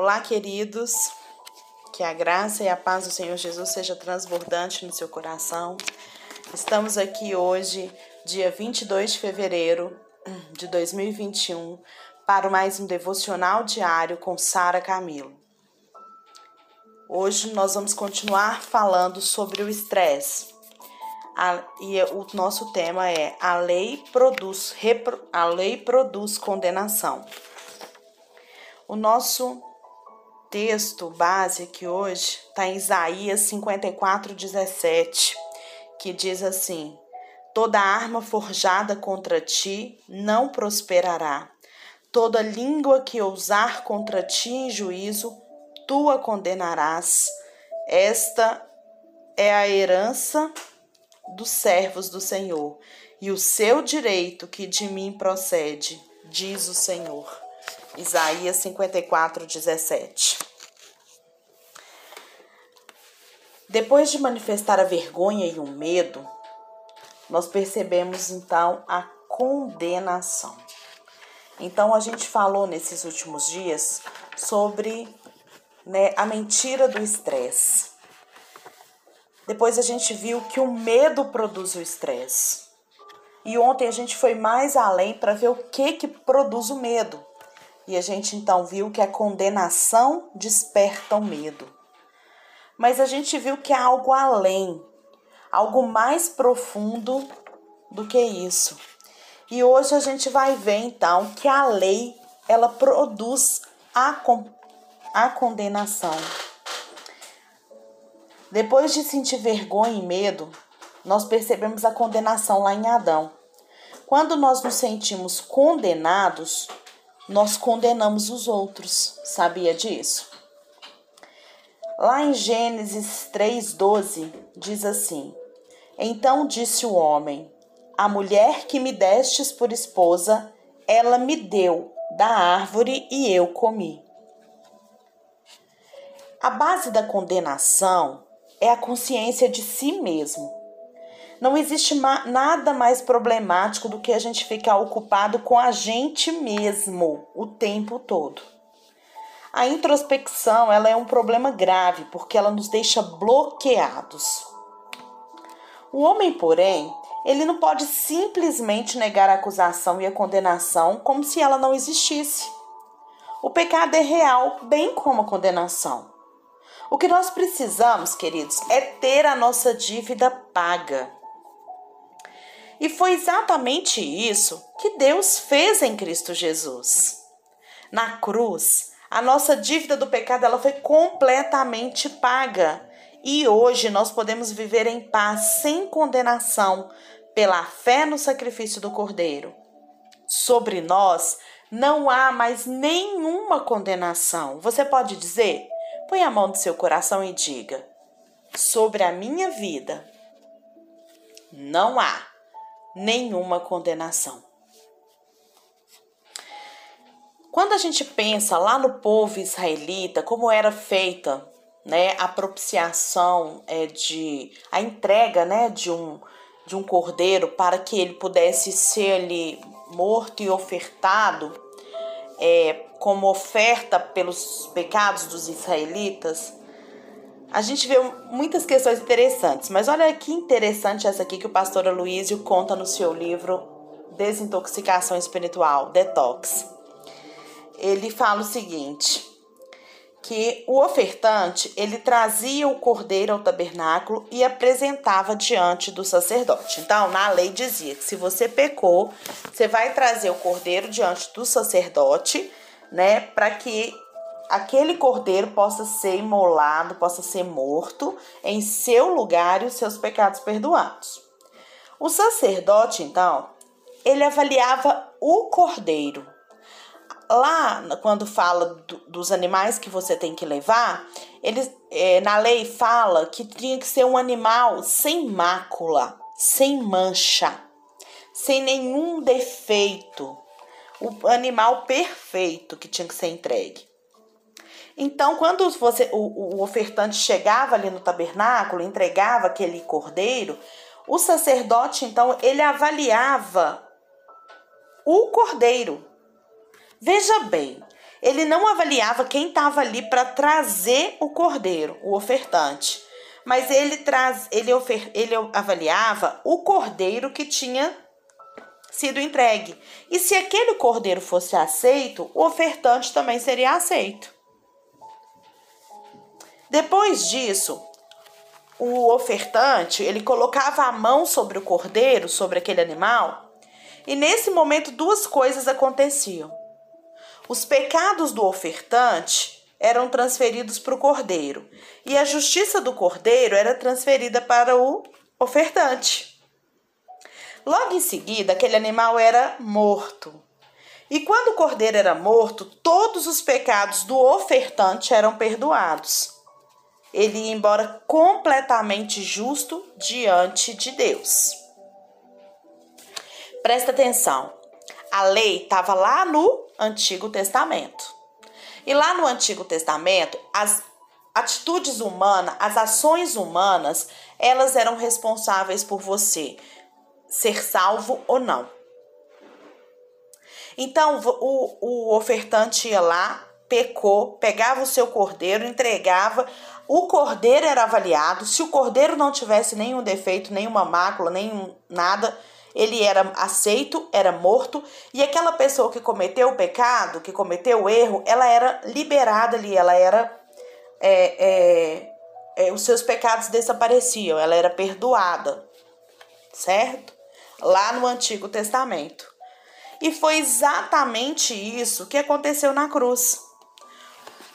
Olá, queridos. Que a graça e a paz do Senhor Jesus seja transbordante no seu coração. Estamos aqui hoje, dia 22 de fevereiro de 2021, para mais um devocional diário com Sara Camilo. Hoje nós vamos continuar falando sobre o estresse. e o nosso tema é a lei produz a lei produz condenação. O nosso texto base aqui hoje está em Isaías 54, 17, que diz assim: Toda arma forjada contra ti não prosperará. Toda língua que ousar contra ti em juízo, tu a condenarás. Esta é a herança dos servos do Senhor, e o seu direito que de mim procede, diz o Senhor. Isaías 54, 17. Depois de manifestar a vergonha e o medo, nós percebemos então a condenação. Então a gente falou nesses últimos dias sobre né, a mentira do estresse. Depois a gente viu que o medo produz o estresse. E ontem a gente foi mais além para ver o que que produz o medo. E a gente então viu que a condenação desperta o medo. Mas a gente viu que há algo além, algo mais profundo do que isso. E hoje a gente vai ver então que a lei ela produz a, a condenação. Depois de sentir vergonha e medo, nós percebemos a condenação lá em Adão. Quando nós nos sentimos condenados, nós condenamos os outros. Sabia disso? Lá em Gênesis 3,12 diz assim: Então disse o homem: A mulher que me destes por esposa, ela me deu da árvore e eu comi. A base da condenação é a consciência de si mesmo. Não existe nada mais problemático do que a gente ficar ocupado com a gente mesmo o tempo todo. A introspecção ela é um problema grave porque ela nos deixa bloqueados. O homem, porém, ele não pode simplesmente negar a acusação e a condenação como se ela não existisse. O pecado é real, bem como a condenação. O que nós precisamos, queridos, é ter a nossa dívida paga. E foi exatamente isso que Deus fez em Cristo Jesus. Na cruz, a nossa dívida do pecado ela foi completamente paga. E hoje nós podemos viver em paz sem condenação pela fé no sacrifício do Cordeiro. Sobre nós não há mais nenhuma condenação. Você pode dizer? Põe a mão no seu coração e diga: Sobre a minha vida não há nenhuma condenação. Quando a gente pensa lá no povo israelita, como era feita né, a propiciação é, de a entrega né, de, um, de um cordeiro para que ele pudesse ser ali morto e ofertado é, como oferta pelos pecados dos israelitas, a gente vê muitas questões interessantes, mas olha que interessante essa aqui que o pastor Aloysio conta no seu livro Desintoxicação Espiritual, Detox. Ele fala o seguinte, que o ofertante, ele trazia o cordeiro ao tabernáculo e apresentava diante do sacerdote. Então, na lei dizia que se você pecou, você vai trazer o cordeiro diante do sacerdote, né, para que aquele cordeiro possa ser imolado, possa ser morto em seu lugar e os seus pecados perdoados. O sacerdote, então, ele avaliava o cordeiro. Lá, quando fala do, dos animais que você tem que levar, ele, é, na lei fala que tinha que ser um animal sem mácula, sem mancha, sem nenhum defeito. O animal perfeito que tinha que ser entregue. Então, quando você, o, o ofertante chegava ali no tabernáculo, entregava aquele cordeiro, o sacerdote, então, ele avaliava o cordeiro. Veja bem, ele não avaliava quem estava ali para trazer o cordeiro, o ofertante, mas ele traz, ele, ofer, ele avaliava o cordeiro que tinha sido entregue. E se aquele cordeiro fosse aceito, o ofertante também seria aceito. Depois disso, o ofertante, ele colocava a mão sobre o cordeiro, sobre aquele animal, e nesse momento duas coisas aconteciam. Os pecados do ofertante eram transferidos para o cordeiro, e a justiça do cordeiro era transferida para o ofertante. Logo em seguida, aquele animal era morto. E quando o cordeiro era morto, todos os pecados do ofertante eram perdoados ele ia embora completamente justo diante de Deus. Presta atenção. A lei estava lá no Antigo Testamento. E lá no Antigo Testamento, as atitudes humanas, as ações humanas, elas eram responsáveis por você ser salvo ou não. Então, o, o ofertante ia lá, pecou, pegava o seu cordeiro, entregava, o cordeiro era avaliado. Se o cordeiro não tivesse nenhum defeito, nenhuma mácula, nenhum nada, ele era aceito, era morto, e aquela pessoa que cometeu o pecado, que cometeu o erro, ela era liberada ali, ela era. É, é, é, os seus pecados desapareciam, ela era perdoada, certo? Lá no Antigo Testamento. E foi exatamente isso que aconteceu na cruz.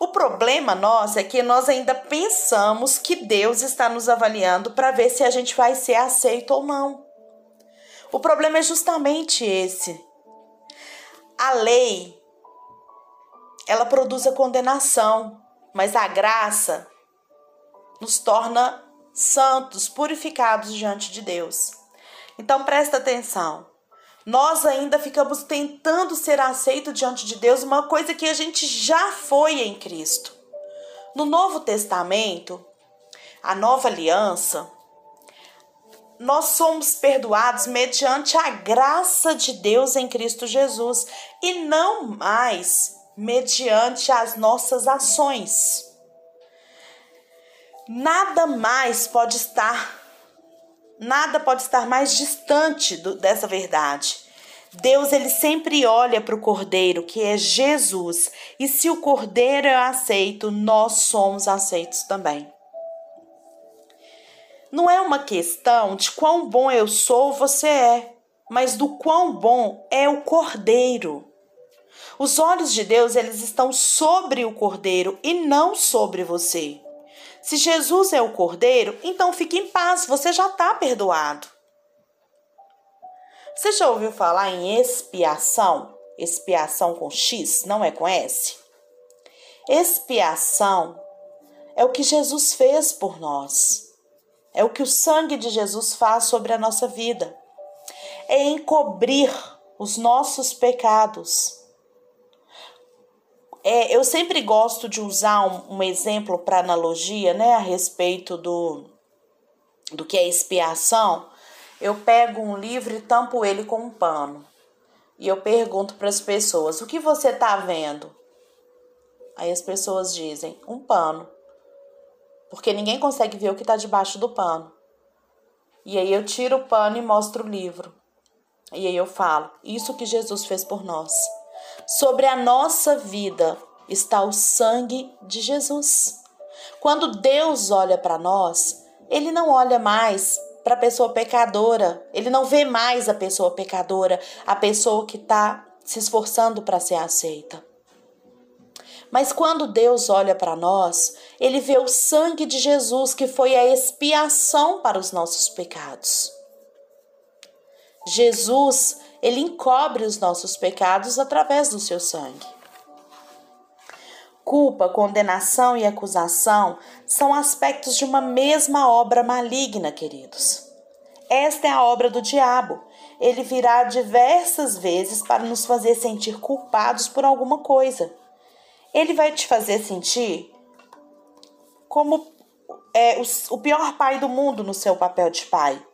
O problema nosso é que nós ainda pensamos que Deus está nos avaliando para ver se a gente vai ser aceito ou não. O problema é justamente esse. A lei ela produz a condenação, mas a graça nos torna santos, purificados diante de Deus. Então presta atenção nós ainda ficamos tentando ser aceito diante de Deus, uma coisa que a gente já foi em Cristo. No Novo Testamento, a nova aliança, nós somos perdoados mediante a graça de Deus em Cristo Jesus e não mais mediante as nossas ações. Nada mais pode estar Nada pode estar mais distante do, dessa verdade. Deus ele sempre olha para o Cordeiro, que é Jesus, e se o Cordeiro é aceito, nós somos aceitos também. Não é uma questão de quão bom eu sou ou você é, mas do quão bom é o Cordeiro. Os olhos de Deus eles estão sobre o Cordeiro e não sobre você. Se Jesus é o Cordeiro, então fique em paz, você já está perdoado. Você já ouviu falar em expiação? Expiação com X, não é com S? Expiação é o que Jesus fez por nós. É o que o sangue de Jesus faz sobre a nossa vida. É encobrir os nossos pecados é, eu sempre gosto de usar um, um exemplo para analogia, né, a respeito do, do que é expiação. Eu pego um livro e tampo ele com um pano. E eu pergunto para as pessoas: o que você está vendo? Aí as pessoas dizem: um pano. Porque ninguém consegue ver o que está debaixo do pano. E aí eu tiro o pano e mostro o livro. E aí eu falo: isso que Jesus fez por nós. Sobre a nossa vida está o sangue de Jesus. Quando Deus olha para nós, ele não olha mais para a pessoa pecadora, ele não vê mais a pessoa pecadora, a pessoa que está se esforçando para ser aceita. Mas quando Deus olha para nós, ele vê o sangue de Jesus, que foi a expiação para os nossos pecados. Jesus ele encobre os nossos pecados através do seu sangue. Culpa, condenação e acusação são aspectos de uma mesma obra maligna, queridos. Esta é a obra do diabo. Ele virá diversas vezes para nos fazer sentir culpados por alguma coisa. Ele vai te fazer sentir como é, o, o pior pai do mundo no seu papel de pai.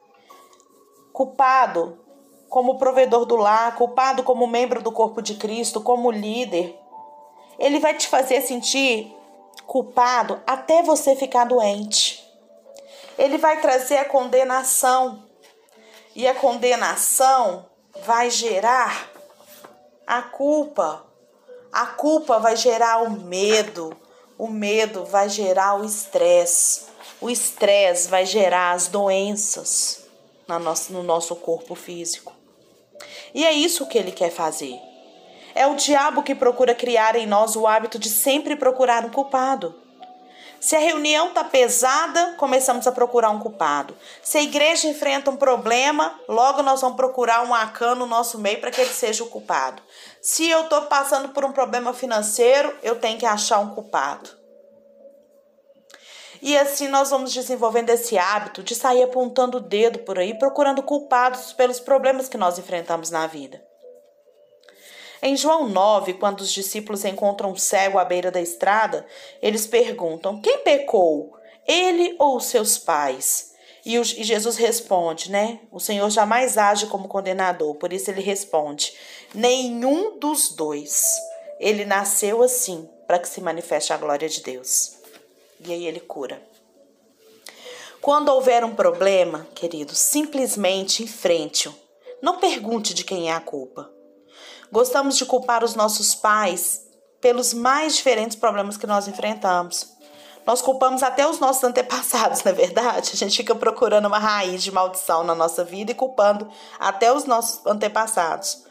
Culpado como provedor do lar, culpado como membro do corpo de Cristo, como líder. ele vai te fazer sentir culpado até você ficar doente. Ele vai trazer a condenação. E a condenação vai gerar a culpa. A culpa vai gerar o medo. O medo vai gerar o estresse. O estresse vai gerar as doenças no nosso corpo físico. E é isso que ele quer fazer. É o diabo que procura criar em nós o hábito de sempre procurar um culpado. Se a reunião está pesada, começamos a procurar um culpado. Se a igreja enfrenta um problema, logo nós vamos procurar um acã no nosso meio para que ele seja o culpado. Se eu estou passando por um problema financeiro, eu tenho que achar um culpado. E assim nós vamos desenvolvendo esse hábito de sair apontando o dedo por aí, procurando culpados pelos problemas que nós enfrentamos na vida. Em João 9, quando os discípulos encontram um cego à beira da estrada, eles perguntam: Quem pecou? Ele ou seus pais? E, e Jesus responde, né? O Senhor jamais age como condenador, por isso ele responde: Nenhum dos dois. Ele nasceu assim, para que se manifeste a glória de Deus. E aí ele cura. Quando houver um problema, querido, simplesmente enfrente-o. Não pergunte de quem é a culpa. Gostamos de culpar os nossos pais pelos mais diferentes problemas que nós enfrentamos. Nós culpamos até os nossos antepassados, não é verdade? A gente fica procurando uma raiz de maldição na nossa vida e culpando até os nossos antepassados.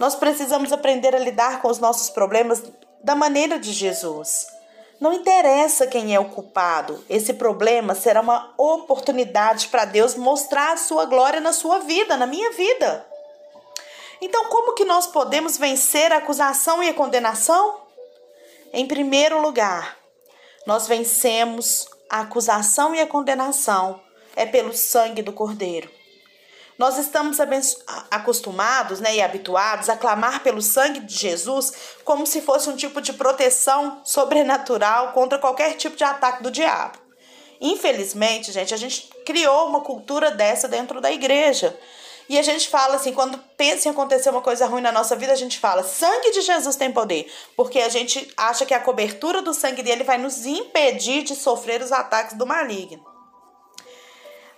Nós precisamos aprender a lidar com os nossos problemas da maneira de Jesus. Não interessa quem é o culpado, esse problema será uma oportunidade para Deus mostrar a sua glória na sua vida, na minha vida. Então, como que nós podemos vencer a acusação e a condenação? Em primeiro lugar, nós vencemos a acusação e a condenação é pelo sangue do Cordeiro. Nós estamos acostumados né, e habituados a clamar pelo sangue de Jesus como se fosse um tipo de proteção sobrenatural contra qualquer tipo de ataque do diabo. Infelizmente, gente, a gente criou uma cultura dessa dentro da igreja. E a gente fala assim, quando pensa em acontecer uma coisa ruim na nossa vida, a gente fala: sangue de Jesus tem poder, porque a gente acha que a cobertura do sangue dele vai nos impedir de sofrer os ataques do maligno.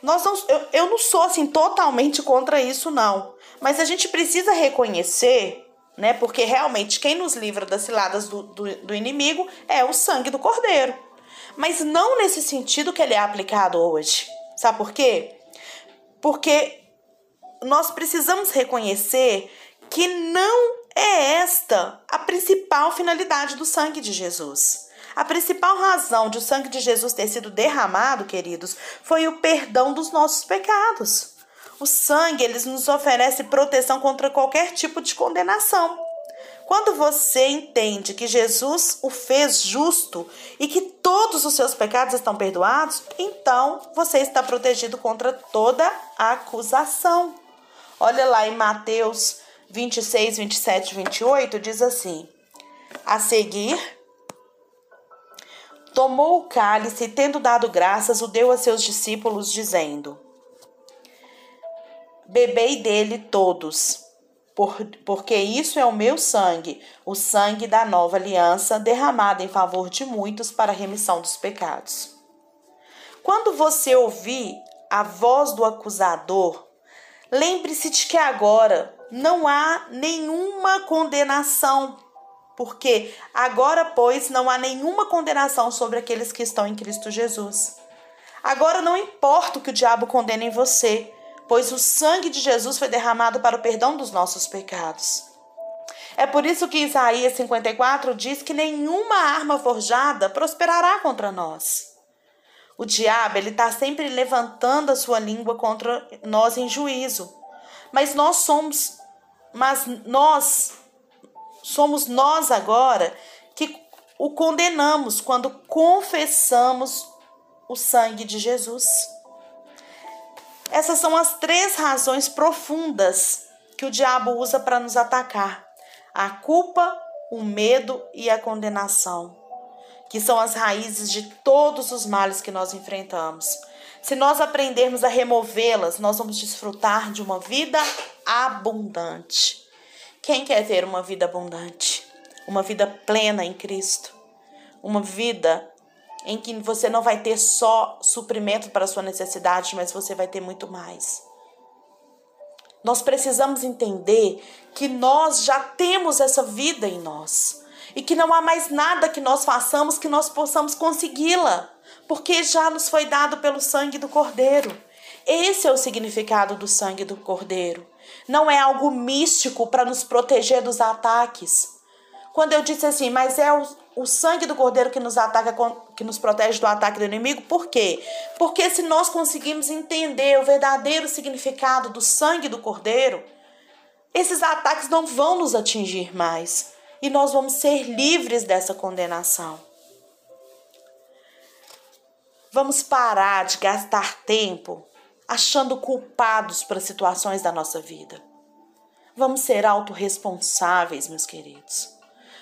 Nós não, eu, eu não sou assim totalmente contra isso, não. Mas a gente precisa reconhecer, né? Porque realmente quem nos livra das ciladas do, do, do inimigo é o sangue do cordeiro. Mas não nesse sentido que ele é aplicado hoje. Sabe por quê? Porque nós precisamos reconhecer que não é esta a principal finalidade do sangue de Jesus. A principal razão de o sangue de Jesus ter sido derramado, queridos, foi o perdão dos nossos pecados. O sangue, eles nos oferece proteção contra qualquer tipo de condenação. Quando você entende que Jesus o fez justo e que todos os seus pecados estão perdoados, então você está protegido contra toda acusação. Olha lá em Mateus 26, 27 e 28, diz assim: A seguir, tomou o cálice e, tendo dado graças, o deu a seus discípulos, dizendo: Bebei dele todos, por, porque isso é o meu sangue, o sangue da nova aliança, derramado em favor de muitos para a remissão dos pecados. Quando você ouvir a voz do acusador, Lembre-se de que agora não há nenhuma condenação, porque agora, pois, não há nenhuma condenação sobre aqueles que estão em Cristo Jesus. Agora não importa o que o diabo condena em você, pois o sangue de Jesus foi derramado para o perdão dos nossos pecados. É por isso que Isaías 54 diz que nenhuma arma forjada prosperará contra nós. O diabo, ele está sempre levantando a sua língua contra nós em juízo. Mas nós somos, mas nós somos nós agora que o condenamos quando confessamos o sangue de Jesus. Essas são as três razões profundas que o diabo usa para nos atacar: a culpa, o medo e a condenação que são as raízes de todos os males que nós enfrentamos. Se nós aprendermos a removê-las, nós vamos desfrutar de uma vida abundante. Quem quer ter uma vida abundante? uma vida plena em Cristo, uma vida em que você não vai ter só suprimento para a sua necessidade, mas você vai ter muito mais. Nós precisamos entender que nós já temos essa vida em nós e que não há mais nada que nós façamos que nós possamos consegui-la, porque já nos foi dado pelo sangue do Cordeiro. Esse é o significado do sangue do Cordeiro. Não é algo místico para nos proteger dos ataques. Quando eu disse assim, mas é o, o sangue do Cordeiro que nos ataca, que nos protege do ataque do inimigo, por quê? Porque se nós conseguimos entender o verdadeiro significado do sangue do Cordeiro, esses ataques não vão nos atingir mais e nós vamos ser livres dessa condenação. Vamos parar de gastar tempo achando culpados para situações da nossa vida. Vamos ser autorresponsáveis, meus queridos.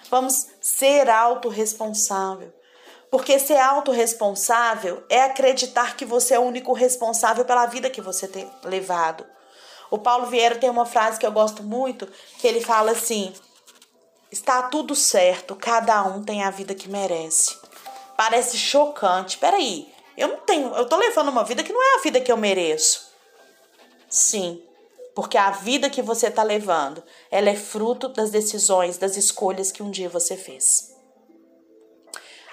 Vamos ser autorresponsável. Porque ser autorresponsável é acreditar que você é o único responsável pela vida que você tem levado. O Paulo Vieira tem uma frase que eu gosto muito, que ele fala assim: Está tudo certo, cada um tem a vida que merece. Parece chocante. Peraí, eu não tenho, eu tô levando uma vida que não é a vida que eu mereço. Sim, porque a vida que você tá levando, ela é fruto das decisões, das escolhas que um dia você fez.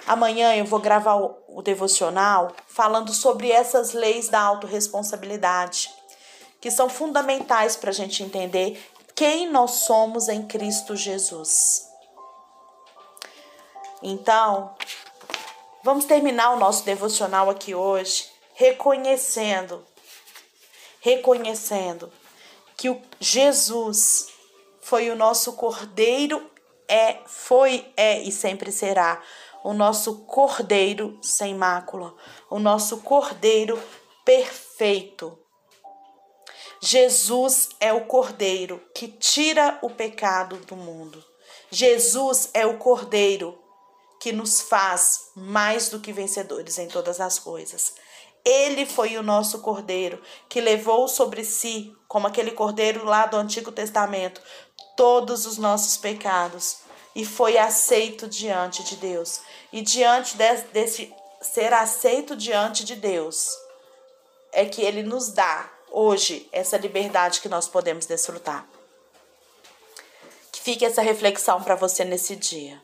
Amanhã eu vou gravar o, o devocional falando sobre essas leis da autorresponsabilidade, que são fundamentais para a gente entender quem nós somos em Cristo Jesus. Então, Vamos terminar o nosso devocional aqui hoje reconhecendo, reconhecendo que o Jesus foi o nosso Cordeiro, é, foi, é e sempre será o nosso Cordeiro sem mácula, o nosso Cordeiro perfeito. Jesus é o Cordeiro que tira o pecado do mundo. Jesus é o Cordeiro que nos faz mais do que vencedores em todas as coisas. Ele foi o nosso cordeiro que levou sobre si, como aquele cordeiro lá do Antigo Testamento, todos os nossos pecados e foi aceito diante de Deus. E diante desse, desse ser aceito diante de Deus, é que ele nos dá hoje essa liberdade que nós podemos desfrutar. Que fique essa reflexão para você nesse dia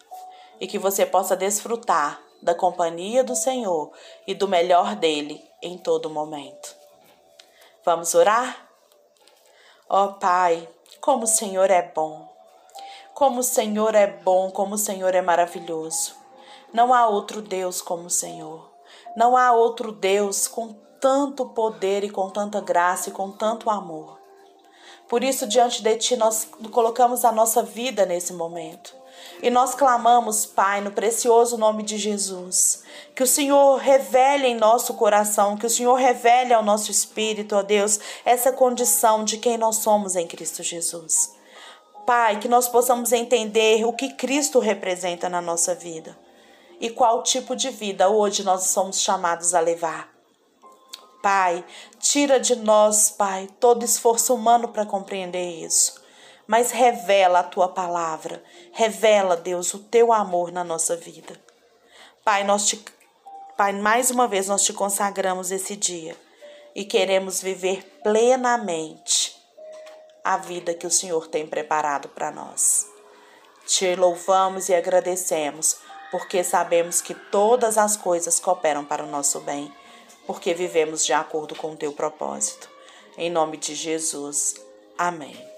e que você possa desfrutar da companhia do Senhor e do melhor dele em todo momento. Vamos orar? Ó oh, Pai, como o Senhor é bom. Como o Senhor é bom, como o Senhor é maravilhoso. Não há outro Deus como o Senhor. Não há outro Deus com tanto poder e com tanta graça e com tanto amor. Por isso, diante de Ti, nós colocamos a nossa vida nesse momento. E nós clamamos, Pai, no precioso nome de Jesus, que o Senhor revele em nosso coração, que o Senhor revele ao nosso espírito, ó Deus, essa condição de quem nós somos em Cristo Jesus. Pai, que nós possamos entender o que Cristo representa na nossa vida e qual tipo de vida hoje nós somos chamados a levar. Pai, tira de nós, Pai, todo esforço humano para compreender isso mas revela a tua palavra, revela, Deus, o teu amor na nossa vida. Pai, nós te Pai, mais uma vez nós te consagramos esse dia e queremos viver plenamente a vida que o Senhor tem preparado para nós. Te louvamos e agradecemos, porque sabemos que todas as coisas cooperam para o nosso bem, porque vivemos de acordo com o teu propósito. Em nome de Jesus. Amém.